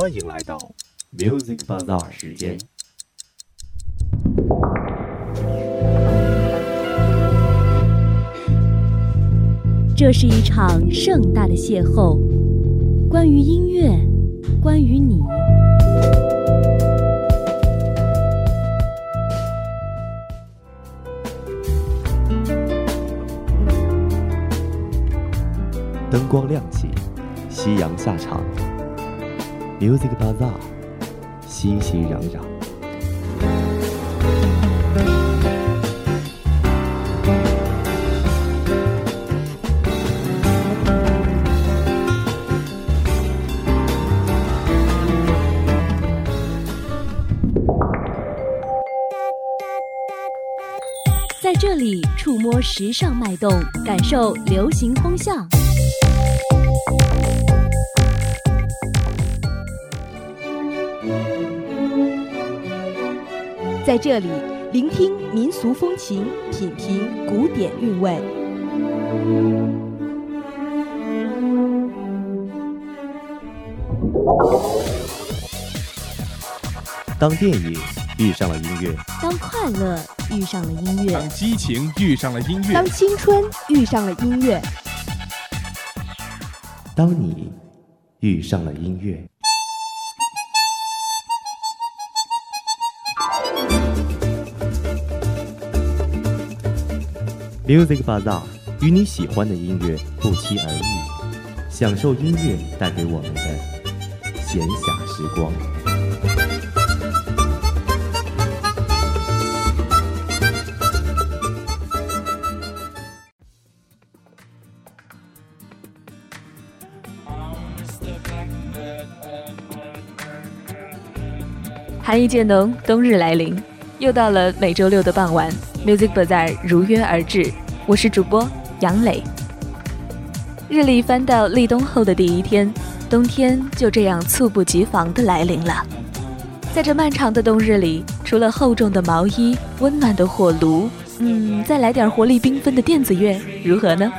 欢迎来到 Music Bazaar 时间。这是一场盛大的邂逅，关于音乐，关于你。灯光亮起，夕阳下场，Music Bazaar，熙熙攘攘。在这里触摸时尚脉动，感受流行风向。在这里聆听民俗风情，品评古典韵味。当电影遇上了音乐，当快乐遇上了音乐，当激情遇上了音乐，当青春遇上了音乐，当你遇上了音乐。Music 吧嗒与你喜欢的音乐不期而遇，享受音乐带给我们的闲暇时光。寒意渐浓，冬日来临，又到了每周六的傍晚，Music Bazaar 如约而至。我是主播杨磊。日历翻到立冬后的第一天，冬天就这样猝不及防地来临了。在这漫长的冬日里，除了厚重的毛衣、温暖的火炉，嗯，再来点活力缤纷的电子乐，如何呢？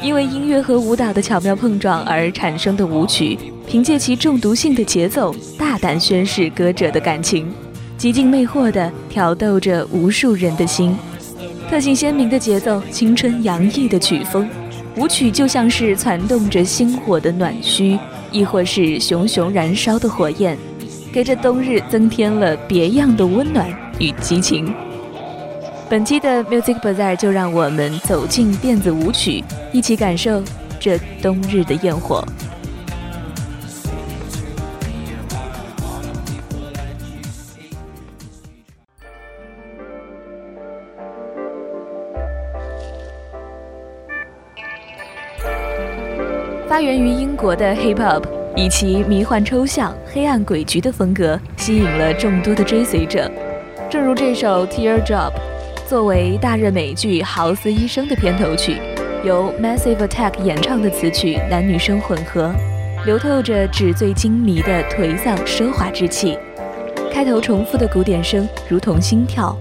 因为音乐和舞蹈的巧妙碰撞而产生的舞曲，凭借其中毒性的节奏，大胆宣示歌者的感情，极尽魅惑地挑逗着无数人的心。特性鲜明的节奏，青春洋溢的曲风，舞曲就像是攒动着星火的暖虚，亦或是熊熊燃烧的火焰，给这冬日增添了别样的温暖与激情。本期的 Music Bazaar 就让我们走进电子舞曲，一起感受这冬日的焰火。发源于英国的 Hip Hop，以其迷幻抽象、黑暗诡谲的风格，吸引了众多的追随者。正如这首《Teardrop》，作为大热美剧《豪斯医生》的片头曲，由 Massive Attack 演唱的词曲，男女生混合，流透着纸醉金迷的颓丧奢华之气。开头重复的鼓点声如同心跳，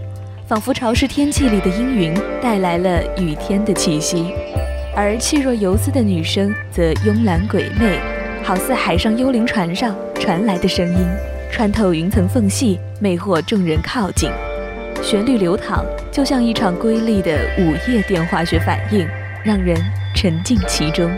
仿佛潮湿天气里的阴云带来了雨天的气息。而气若游丝的女声则慵懒鬼魅，好似海上幽灵船上传来的声音，穿透云层缝隙，魅惑众人靠近。旋律流淌，就像一场瑰丽的午夜电化学反应，让人沉浸其中。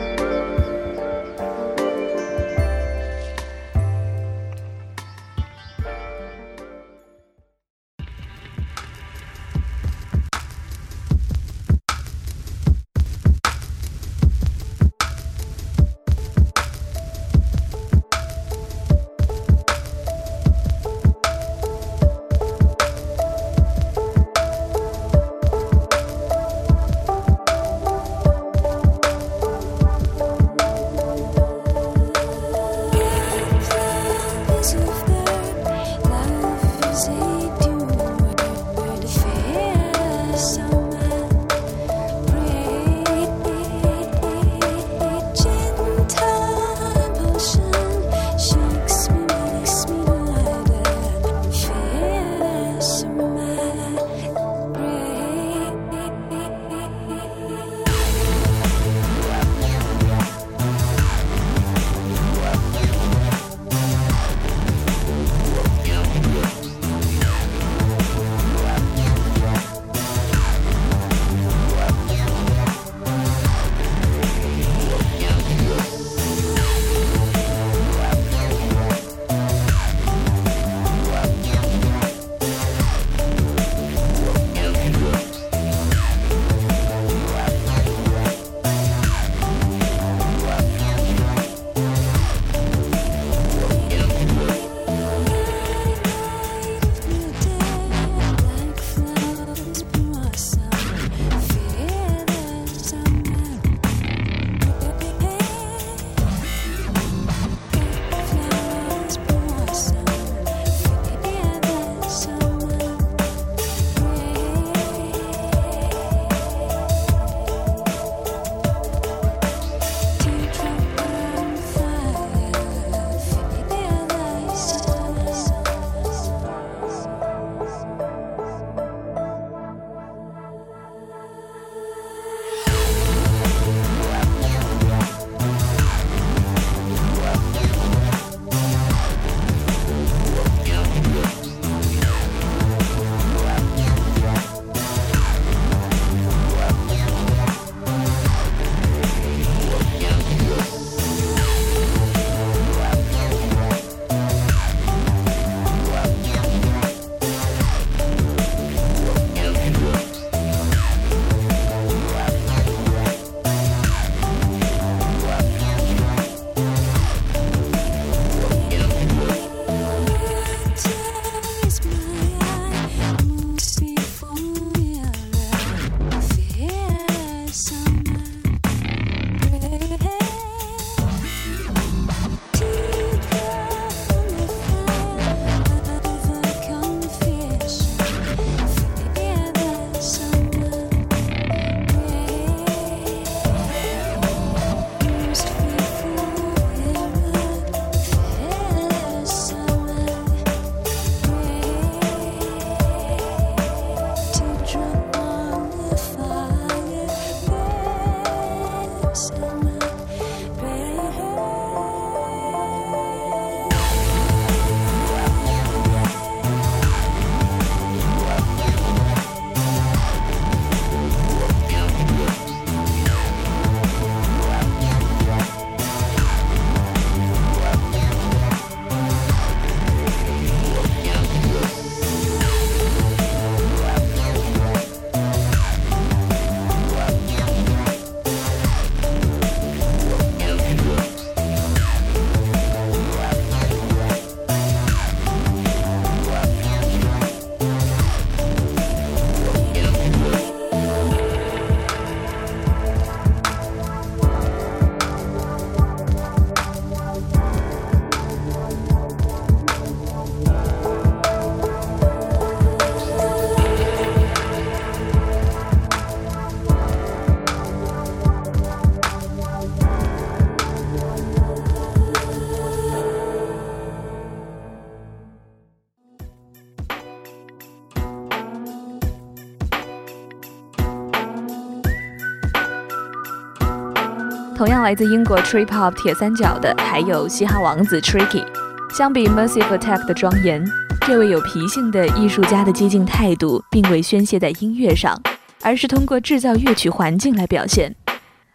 来自英国 Trip Hop 铁三角的，还有嘻哈王子 Tricky。相比 Massive Attack 的庄严，这位有脾性的艺术家的激进态度，并未宣泄在音乐上，而是通过制造乐曲环境来表现。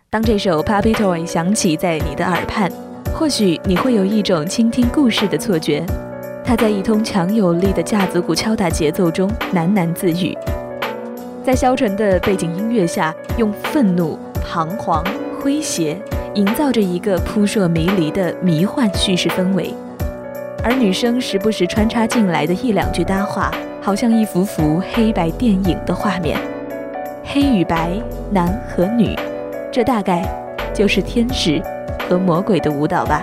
当这首 Puppy Toy 响起在你的耳畔，或许你会有一种倾听故事的错觉。他在一通强有力的架子鼓敲打节奏中喃喃自语，在消沉的背景音乐下，用愤怒、彷徨。诙谐，营造着一个扑朔迷离的迷幻叙事氛围，而女生时不时穿插进来的一两句搭话，好像一幅幅黑白电影的画面，黑与白，男和女，这大概就是天使和魔鬼的舞蹈吧。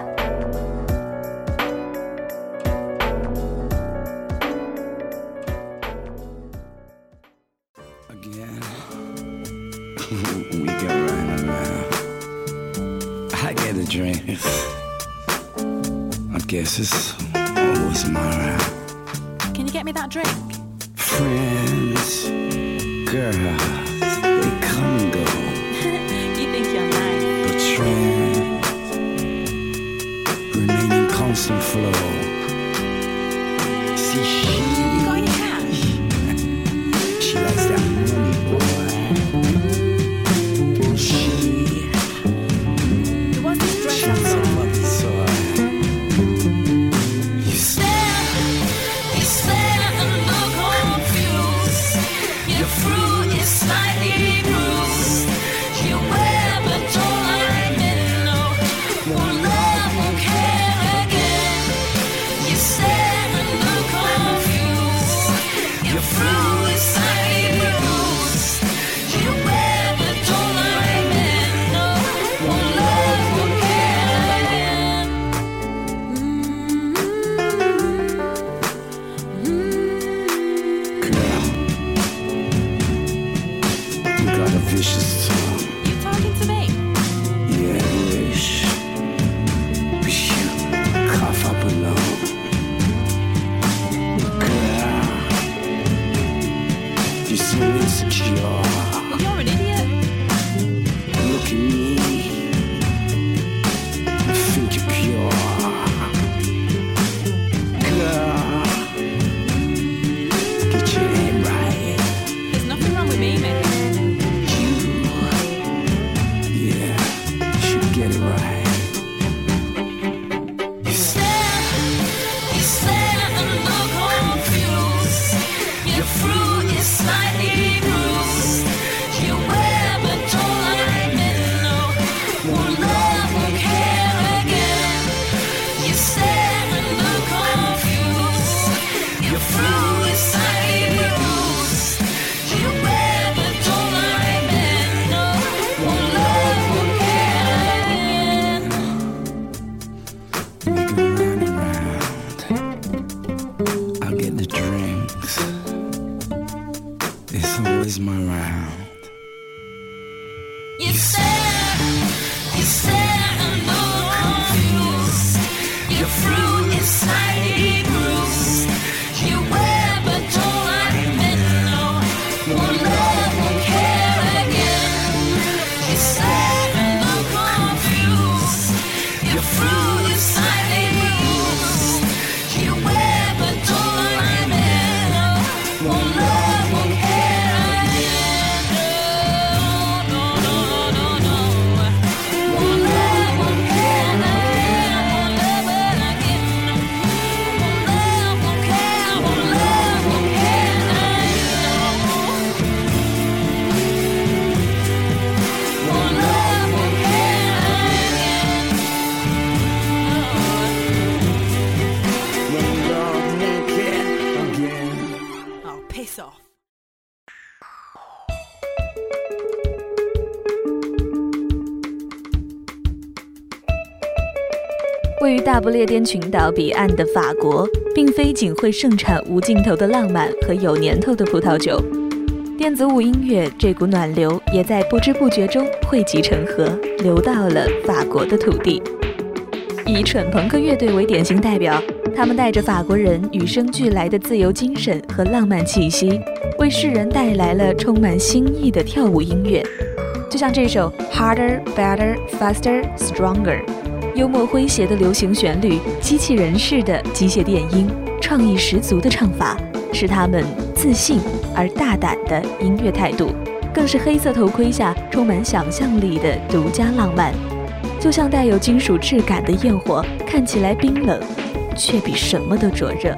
your flow. so 位于大不列颠群岛彼岸的法国并非仅会盛产无尽头的浪漫和有年头的葡萄酒。电子舞音乐这股暖流也在不知不觉中汇集成河流到了法国的土地。以蠢朋克乐队为典型代表，他们带着法国人与生俱来的自由精神和浪漫气息，为世人带来了充满新意的跳舞音乐。就像这首《Harder, Better, Faster, Stronger》，幽默诙谐的流行旋律，机器人式的机械电音，创意十足的唱法，是他们自信而大胆的音乐态度，更是黑色头盔下充满想象力的独家浪漫。就像带有金属质感的焰火，看起来冰冷，却比什么都灼热。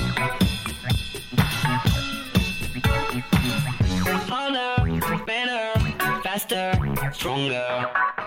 faster, stronger.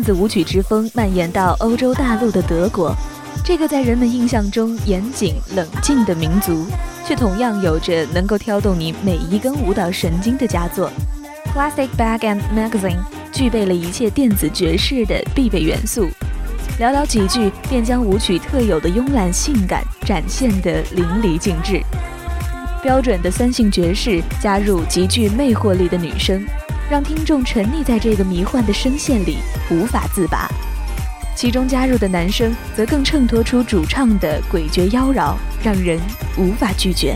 电子舞曲之风蔓延到欧洲大陆的德国，这个在人们印象中严谨冷静的民族，却同样有着能够挑动你每一根舞蹈神经的佳作。Classic Bag and Magazine 具备了一切电子爵士的必备元素，寥寥几句便将舞曲特有的慵懒性感展现得淋漓尽致。标准的酸性爵士加入极具魅惑力的女声，让听众沉溺在这个迷幻的声线里无法自拔。其中加入的男声则更衬托出主唱的诡谲妖娆，让人无法拒绝。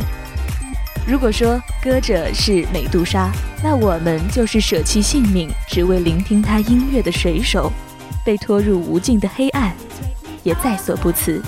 如果说歌者是美杜莎，那我们就是舍弃性命只为聆听他音乐的水手，被拖入无尽的黑暗，也在所不辞。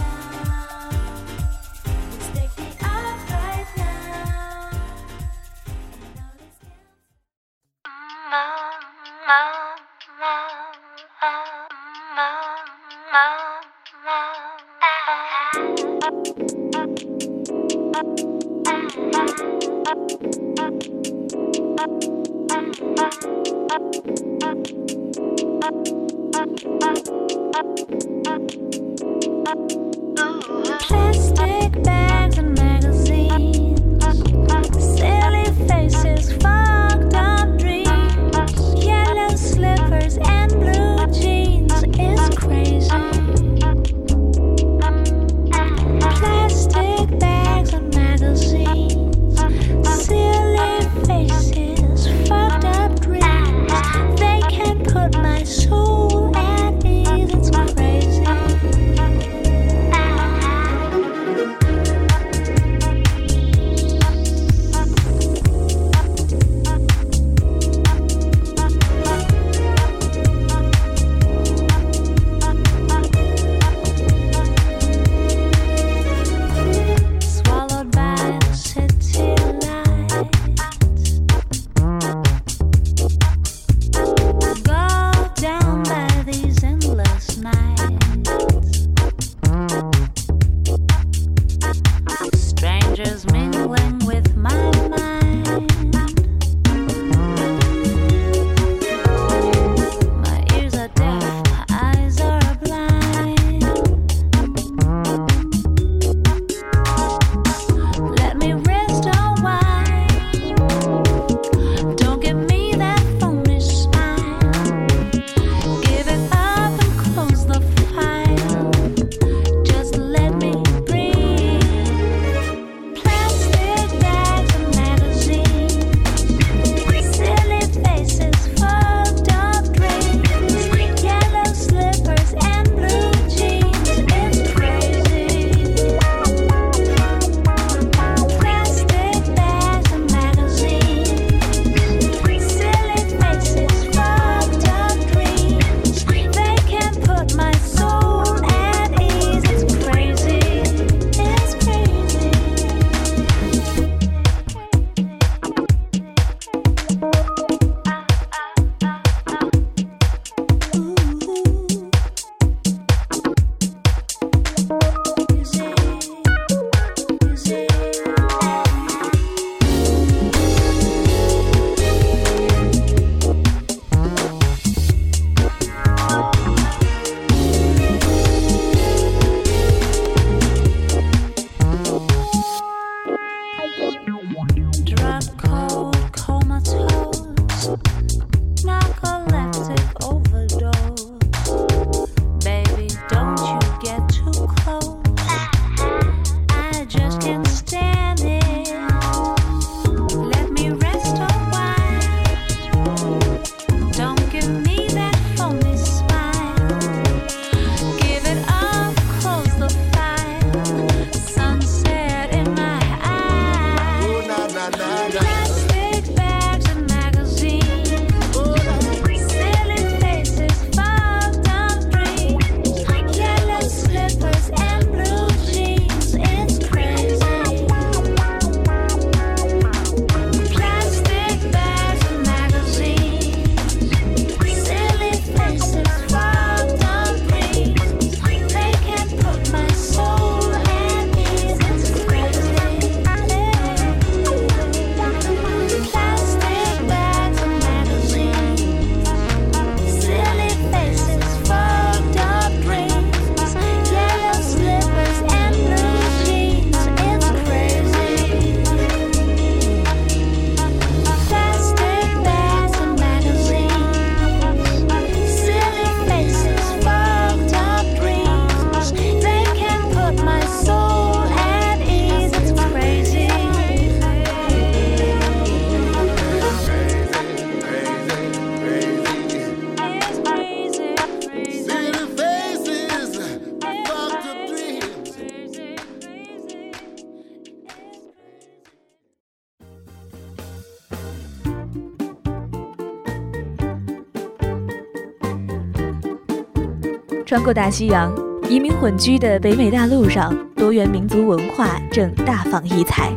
穿过大西洋，移民混居的北美大陆上，多元民族文化正大放异彩。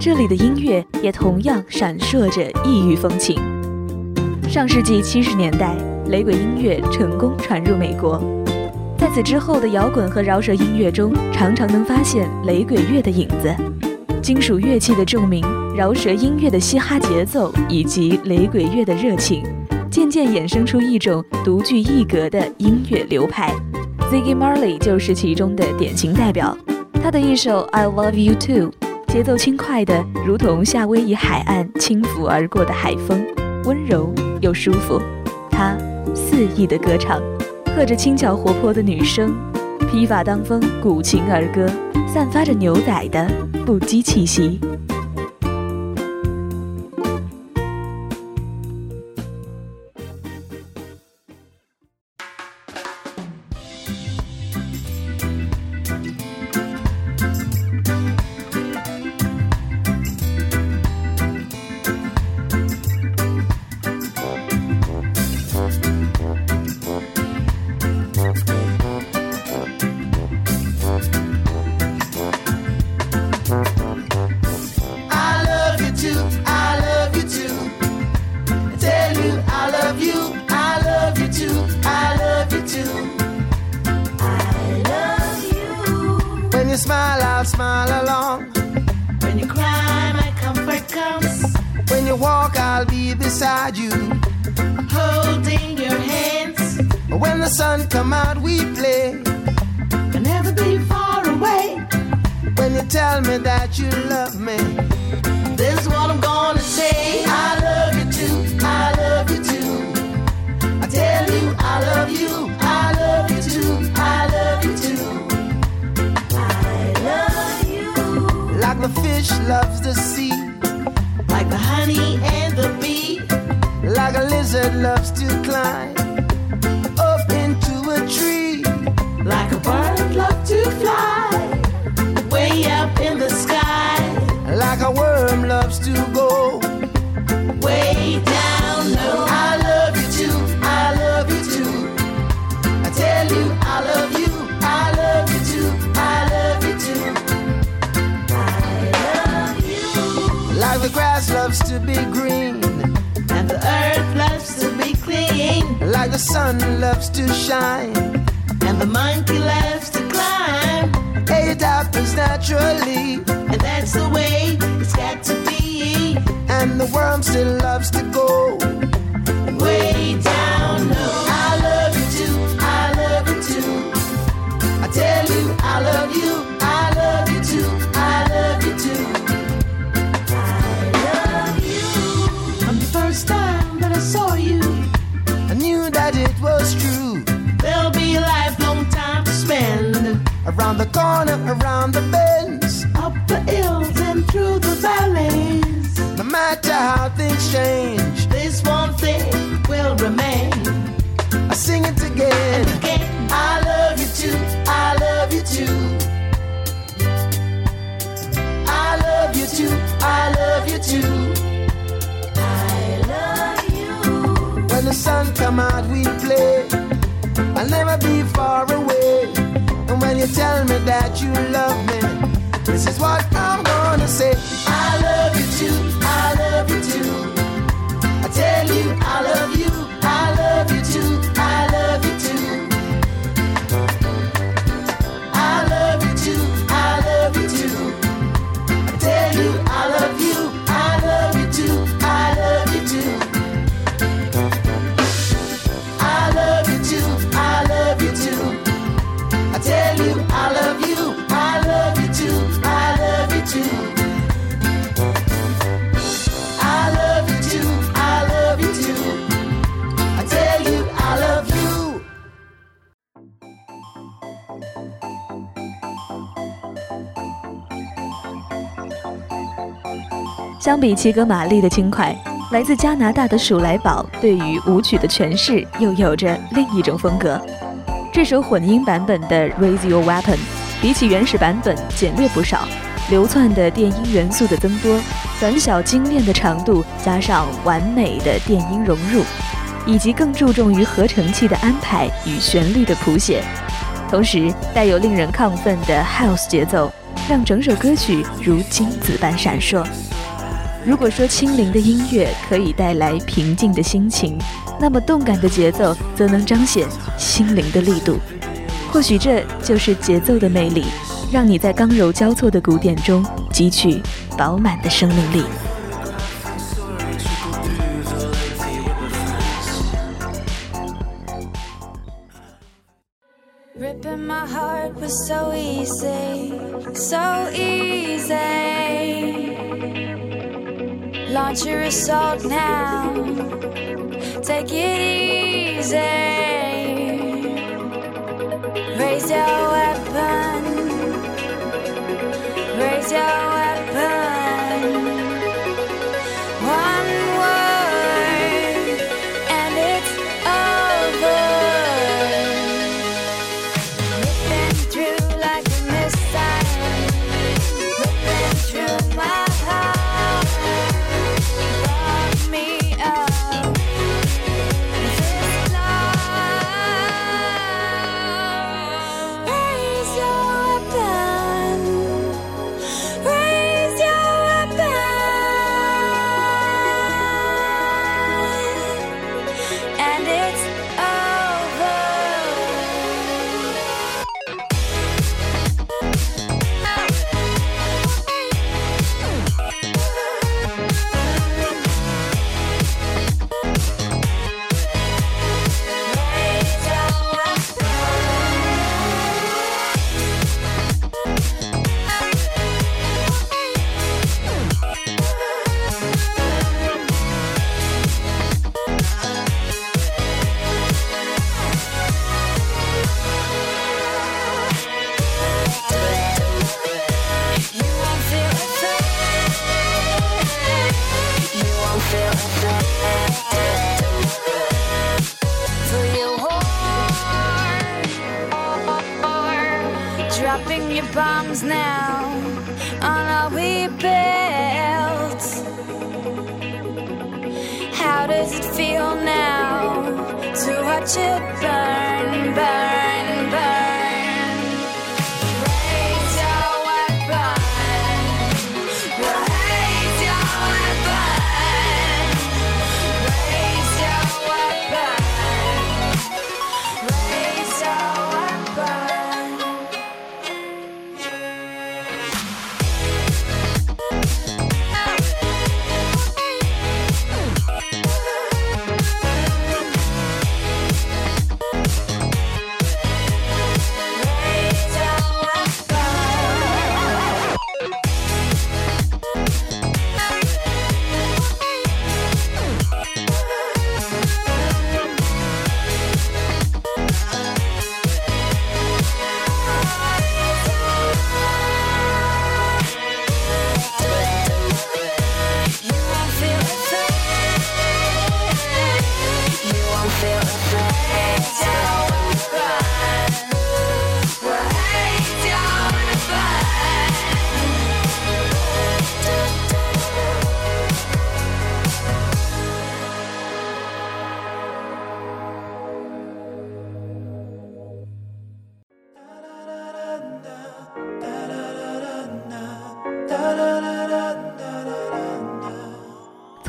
这里的音乐也同样闪烁着异域风情。上世纪七十年代，雷鬼音乐成功传入美国，在此之后的摇滚和饶舌音乐中，常常能发现雷鬼乐的影子。金属乐器的重鸣、饶舌音乐的嘻哈节奏以及雷鬼乐的热情，渐渐衍生出一种独具一格的音乐流派。Ziggy Marley 就是其中的典型代表。他的一首《I Love You Too》，节奏轻快的，如同夏威夷海岸轻拂而过的海风，温柔又舒服。他肆意的歌唱，和着轻巧活泼的女声，披发当风，古琴而歌，散发着牛仔的不羁气息。Smile, smile along. When you cry, my comfort comes. When you walk, I'll be beside you, holding your hands. When the sun come out, we play. I'll never be far away. When you tell me that you love me, this is what I'm gonna say. I the fish loves the sea, like the honey and the bee, like a lizard loves to climb up into a tree, like a bird loves to fly way up in the sky. Like a worm to be green, and the earth loves to be clean. Like the sun loves to shine, and the monkey loves to climb. It happens naturally, and that's the way it's got to be. And the worm still loves to the corner, around the that you love 相比齐格玛丽的轻快，来自加拿大的鼠来宝对于舞曲的诠释又有着另一种风格。这首混音版本的《Raise Your Weapon》比起原始版本简略不少，流窜的电音元素的增多，短小精炼的长度加上完美的电音融入，以及更注重于合成器的安排与旋律的谱写。同时，带有令人亢奋的 House 节奏，让整首歌曲如金子般闪烁。如果说轻灵的音乐可以带来平静的心情，那么动感的节奏则能彰显心灵的力度。或许这就是节奏的魅力，让你在刚柔交错的鼓点中汲取饱满的生命力。Ripping my heart was so easy, so easy. Launch your assault now. Take it easy. Raise your weapon.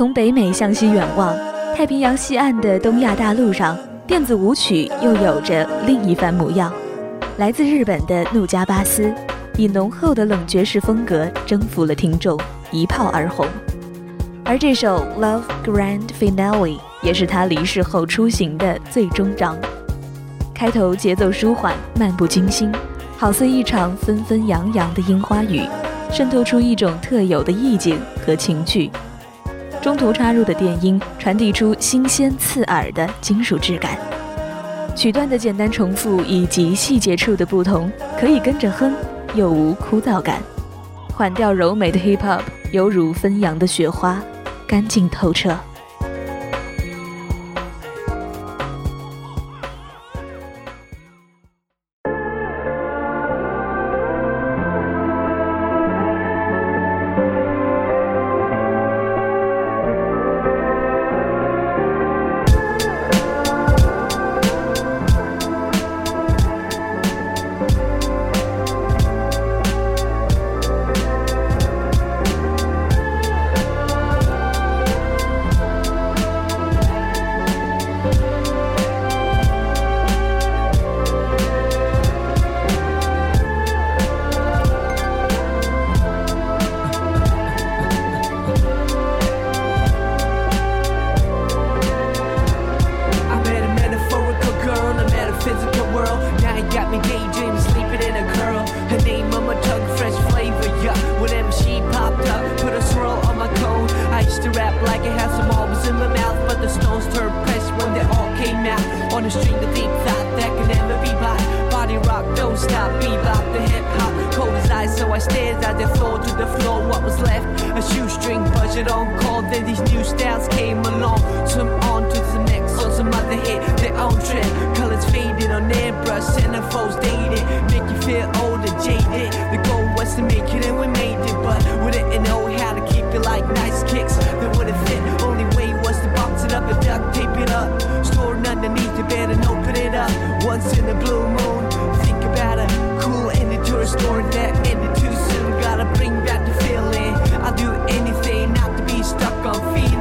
从北美向西远望，太平洋西岸的东亚大陆上，电子舞曲又有着另一番模样。来自日本的怒加巴斯，以浓厚的冷爵士风格征服了听众，一炮而红。而这首《Love Grand Finale》也是他离世后出行的最终章。开头节奏舒缓，漫不经心，好似一场纷纷扬扬的樱花雨，渗透出一种特有的意境和情趣。中途插入的电音传递出新鲜刺耳的金属质感，曲段的简单重复以及细节处的不同，可以跟着哼，又无枯燥感。缓调柔美的 hip hop 犹如纷扬的雪花，干净透彻。String of deep thought that can never be bought. Body rock, don't stop, bebop, the hip hop. Cold as ice, so I stared at the floor to the floor. What was left? A shoestring budget on call. Then these new styles came along. Some on to the next, on some other hit. Their own trend. Colors faded on airbrush, centerfolds dated. Make you feel old and jaded. The goal was to make it and we made it. But we didn't know how to keep it like nice kicks that wouldn't fit. Only way box it up and duct tape it up. Stored underneath the bed and open it up. Once in a blue moon. Think about it. Cool ending to a story that ended too soon. Gotta bring back the feeling. I'll do anything not to be stuck on feeling.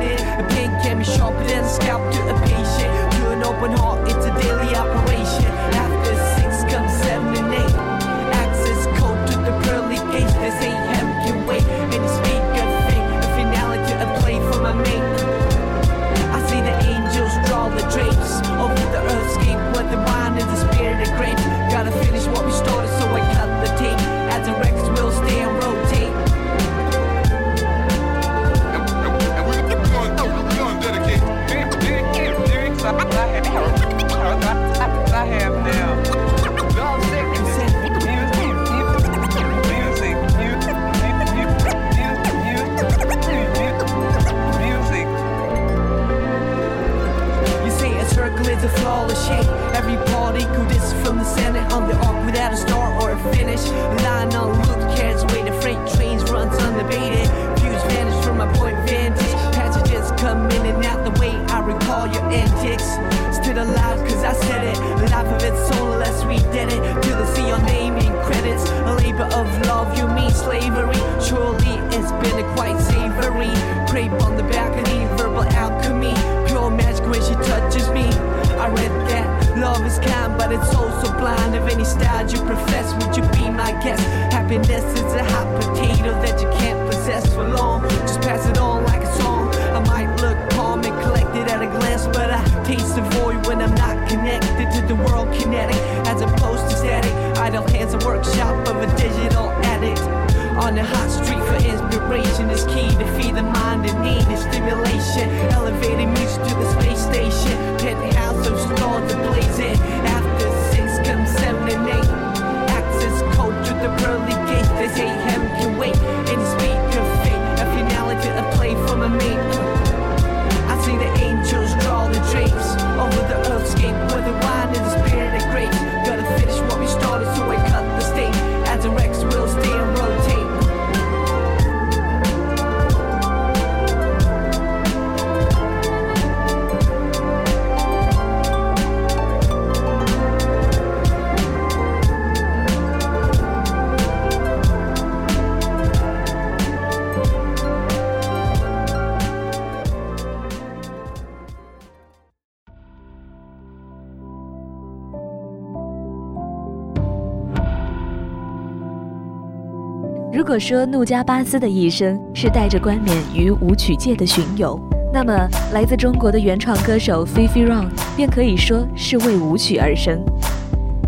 说努加巴斯的一生是带着冠冕于舞曲界的巡游，那么来自中国的原创歌手 Fifi Rong 便可以说是为舞曲而生。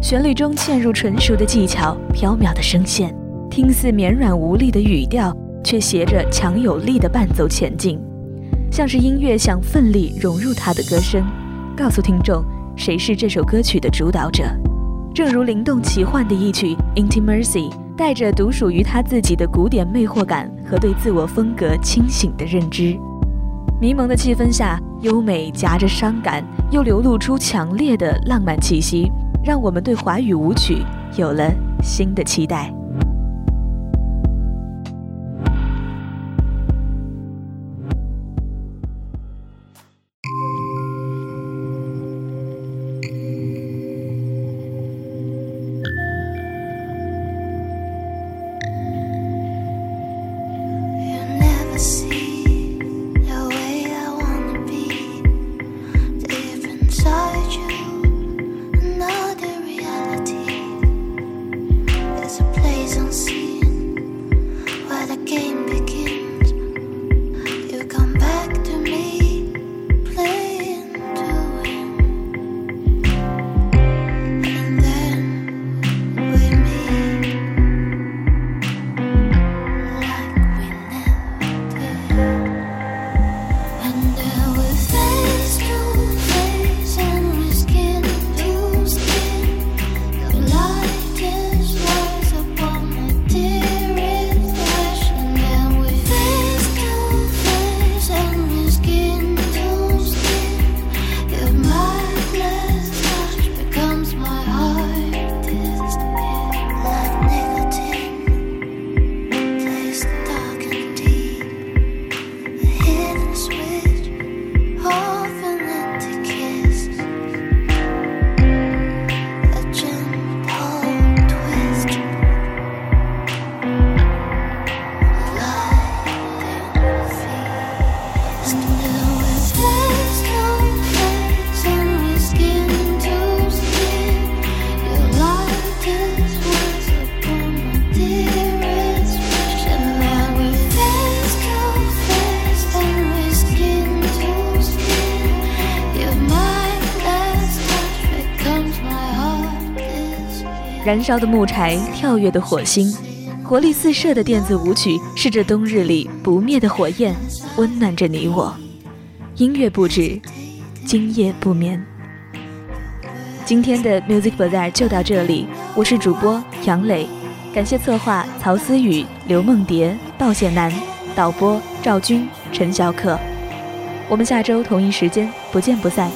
旋律中嵌入纯熟的技巧、飘渺的声线，听似绵软无力的语调，却携着强有力的伴奏前进，像是音乐想奋力融入他的歌声，告诉听众谁是这首歌曲的主导者。正如灵动奇幻的一曲《Intimacy》，带着独属于他自己的古典魅惑感和对自我风格清醒的认知。迷蒙的气氛下，优美夹着伤感，又流露出强烈的浪漫气息，让我们对华语舞曲有了新的期待。燃烧的木柴，跳跃的火星，活力四射的电子舞曲，是这冬日里不灭的火焰，温暖着你我。音乐不止，今夜不眠。今天的 Music Bazaar 就到这里，我是主播杨磊，感谢策划曹思雨、刘梦蝶、鲍宪南，导播赵军、陈小可。我们下周同一时间不见不散。